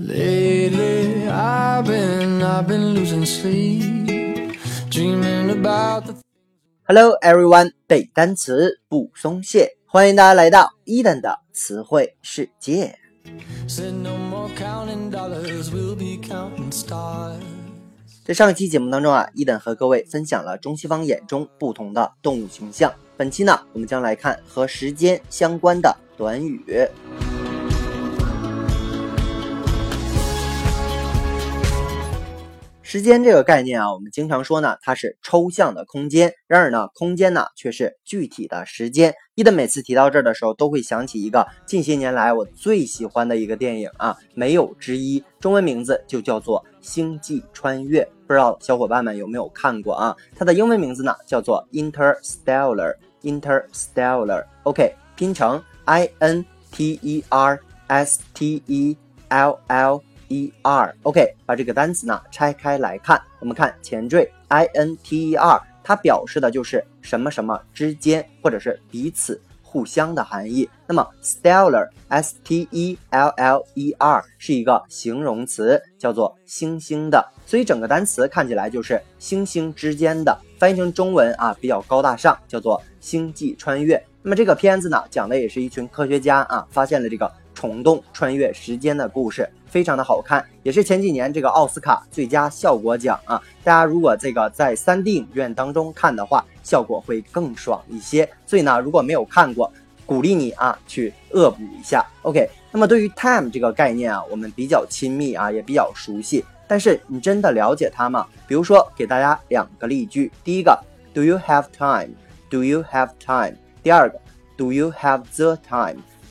Lately, I've been, I've been losing sleep, dreaming about the. Hello everyone，背单词不松懈，欢迎大家来到伊登的词汇世界。Said no more counting dollars, we'll be counting stars. 在上一期节目当中啊，伊登和各位分享了中西方眼中不同的动物形象。本期呢，我们将来看和时间相关的短语。时间这个概念啊，我们经常说呢，它是抽象的空间。然而呢，空间呢却是具体的时间。伊的每次提到这儿的时候，都会想起一个近些年来我最喜欢的一个电影啊，没有之一。中文名字就叫做《星际穿越》，不知道小伙伴们有没有看过啊？它的英文名字呢叫做 Interstellar。Interstellar。OK，拼成 I N T E R S T E L L。E r OK，把这个单词呢拆开来看，我们看前缀 i n t e r，它表示的就是什么什么之间，或者是彼此、互相的含义。那么 stellar s t e l l e r 是一个形容词，叫做星星的，所以整个单词看起来就是星星之间的。翻译成中文啊，比较高大上，叫做星际穿越。那么这个片子呢，讲的也是一群科学家啊，发现了这个虫洞穿越时间的故事。非常的好看，也是前几年这个奥斯卡最佳效果奖啊！大家如果这个在 3D 影院当中看的话，效果会更爽一些。所以呢，如果没有看过，鼓励你啊去恶补一下。OK，那么对于 time 这个概念啊，我们比较亲密啊，也比较熟悉。但是你真的了解它吗？比如说，给大家两个例句。第一个，Do you have time？Do you have time？第二个，Do you have the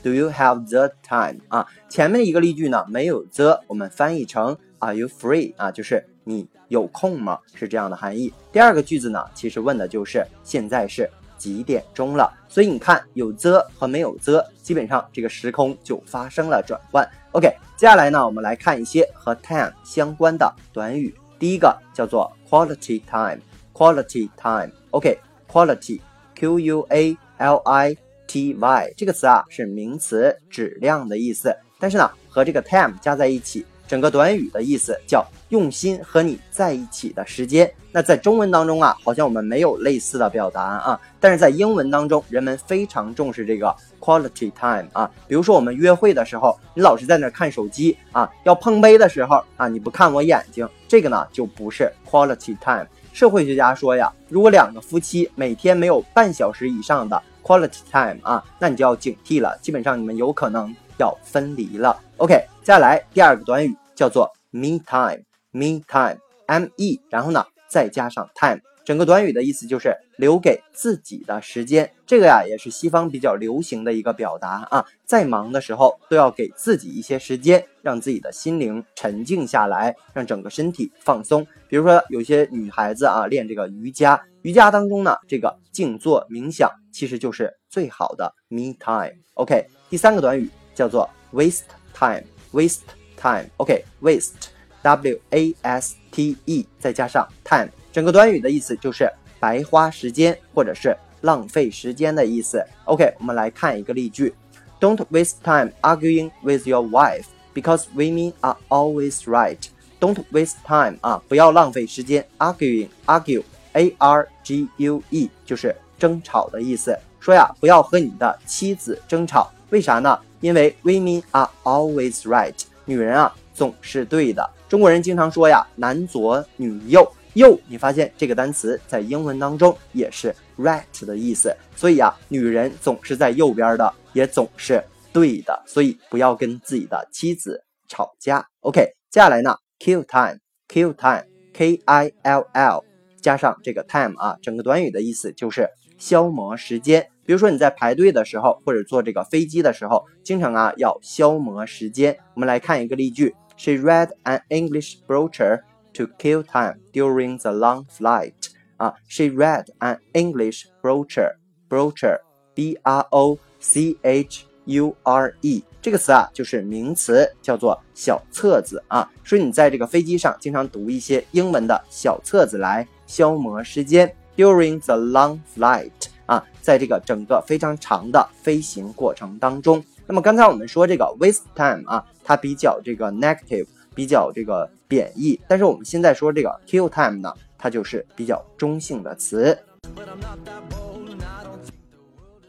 Do you have the time？啊，前面一个例句呢没有 the，我们翻译成 Are you free？啊，就是你有空吗？是这样的含义。第二个句子呢，其实问的就是现在是几点钟了。所以你看，有 the 和没有 the，基本上这个时空就发生了转换。OK，接下来呢，我们来看一些和 time 相关的短语。第一个叫做 quality time，quality time。OK，quality，Q U A L I。T Y 这个词啊是名词，质量的意思。但是呢，和这个 time 加在一起，整个短语的意思叫用心和你在一起的时间。那在中文当中啊，好像我们没有类似的表达啊。但是在英文当中，人们非常重视这个 quality time 啊。比如说我们约会的时候，你老是在那看手机啊，要碰杯的时候啊，你不看我眼睛，这个呢就不是 quality time。社会学家说呀，如果两个夫妻每天没有半小时以上的 Quality time 啊，那你就要警惕了，基本上你们有可能要分离了。OK，接下来第二个短语叫做 me time，me time，M E，然后呢再加上 time，整个短语的意思就是留给自己的时间。这个呀也是西方比较流行的一个表达啊，在忙的时候都要给自己一些时间，让自己的心灵沉静下来，让整个身体放松。比如说有些女孩子啊练这个瑜伽。瑜伽当中呢，这个静坐冥想其实就是最好的 me time。OK，第三个短语叫做 waste time，waste time。OK，waste，W A S T E，再加上 time，整个短语的意思就是白花时间或者是浪费时间的意思。OK，我们来看一个例句：Don't waste time arguing with your wife because women are always right. Don't waste time 啊，不要浪费时间 arguing，argue。A R G U E 就是争吵的意思。说呀，不要和你的妻子争吵，为啥呢？因为 women are always right，女人啊总是对的。中国人经常说呀，男左女右，右你发现这个单词在英文当中也是 right 的意思。所以啊，女人总是在右边的，也总是对的。所以不要跟自己的妻子吵架。OK，接下来呢，kill time，kill time，K I L L。加上这个 time 啊，整个短语的意思就是消磨时间。比如说你在排队的时候，或者坐这个飞机的时候，经常啊要消磨时间。我们来看一个例句：She read an English brochure to kill time during the long flight。啊，She read an English brochure，brochure，b r o c h u r e 这个词啊就是名词，叫做小册子啊。说你在这个飞机上经常读一些英文的小册子来。消磨时间，during the long flight 啊，在这个整个非常长的飞行过程当中那么刚才我们说这个 waste time 啊，它比较这个 negative，比较这个贬义。但是我们现在说这个 kill time 呢，它就是比较中性的词。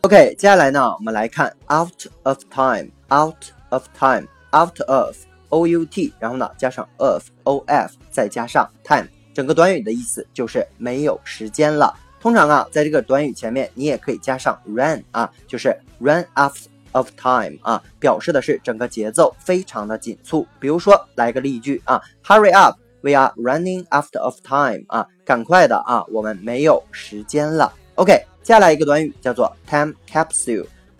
OK，接下来呢，我们来看 out of time，out of time，out of，o u t，然后呢加上 of，o f，再加上 time，整个短语的意思就是没有时间了。通常啊，在这个短语前面，你也可以加上 run 啊，就是 run out of time 啊，表示的是整个节奏非常的紧促。比如说，来个例句啊，Hurry up，we are running out of time 啊，赶快的啊，我们没有时间了。OK。接下来一个短语叫做 time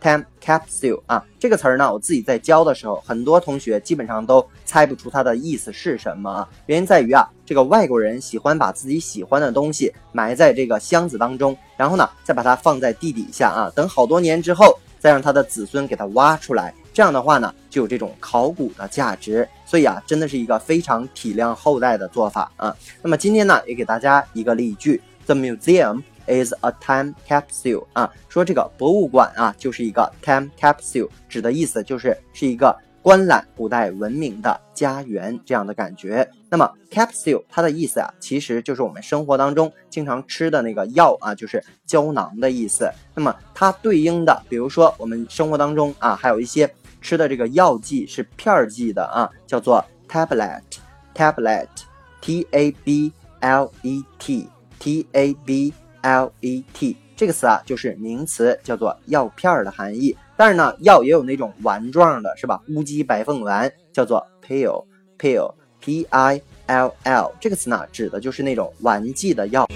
Time capsule 啊，这个词儿呢，我自己在教的时候，很多同学基本上都猜不出它的意思是什么。原因在于啊，这个外国人喜欢把自己喜欢的东西埋在这个箱子当中，然后呢，再把它放在地底下啊，等好多年之后，再让他的子孙给它挖出来。这样的话呢，就有这种考古的价值。所以啊，真的是一个非常体谅后代的做法啊。那么今天呢，也给大家一个例句：The museum。Is a time capsule 啊，说这个博物馆啊就是一个 time capsule，指的意思就是是一个观览古代文明的家园这样的感觉。那么 capsule 它的意思啊，其实就是我们生活当中经常吃的那个药啊，就是胶囊的意思。那么它对应的，比如说我们生活当中啊，还有一些吃的这个药剂是片剂的啊，叫做 tablet，tablet，t a b l e t，t a b。L E T 这个词啊，就是名词，叫做药片儿的含义。但是呢，药也有那种丸状的，是吧？乌鸡白凤丸叫做 pill，pill，P I L L 这个词呢，指的就是那种丸剂的药。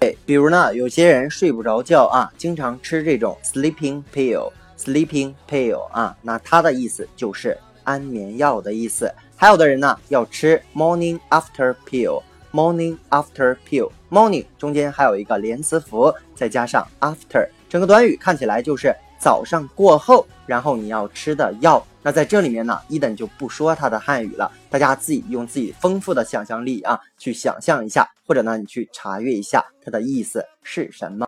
哎，比如呢，有些人睡不着觉啊，经常吃这种 sleeping pill，sleeping pill 啊，那它的意思就是安眠药的意思。还有的人呢，要吃 morning after pill。Morning after pill，morning 中间还有一个连词符，再加上 after，整个短语看起来就是早上过后，然后你要吃的药。那在这里面呢，伊登就不说它的汉语了，大家自己用自己丰富的想象力啊，去想象一下，或者呢，你去查阅一下它的意思是什么。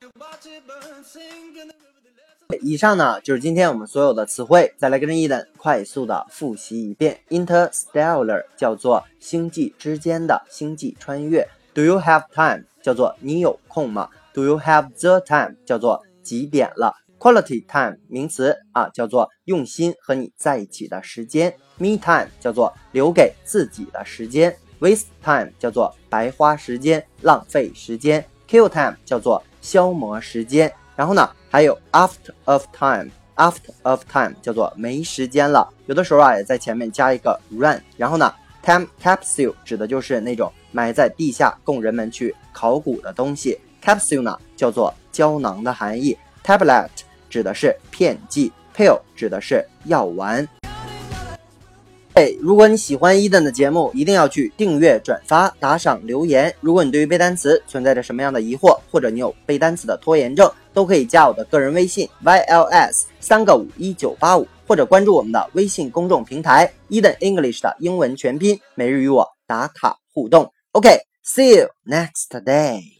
以上呢就是今天我们所有的词汇，再来跟着伊登快速的复习一遍。Interstellar 叫做星际之间的星际穿越。Do you have time 叫做你有空吗？Do you have the time 叫做几点了？Quality time 名词啊叫做用心和你在一起的时间。Me time 叫做留给自己的时间。Waste time 叫做白花时间、浪费时间。Kill time 叫做消磨时间。然后呢，还有 after of time，after of time 叫做没时间了。有的时候啊，也在前面加一个 run。然后呢，time capsule 指的就是那种埋在地下供人们去考古的东西。capsule 呢叫做胶囊的含义。tablet 指的是片剂，pill 指的是药丸。如果你喜欢伊登的节目，一定要去订阅、转发、打赏、留言。如果你对于背单词存在着什么样的疑惑，或者你有背单词的拖延症，都可以加我的个人微信 yls 三个五一九八五，或者关注我们的微信公众平台伊登 English 的英文全拼，每日与我打卡互动。OK，see you next day。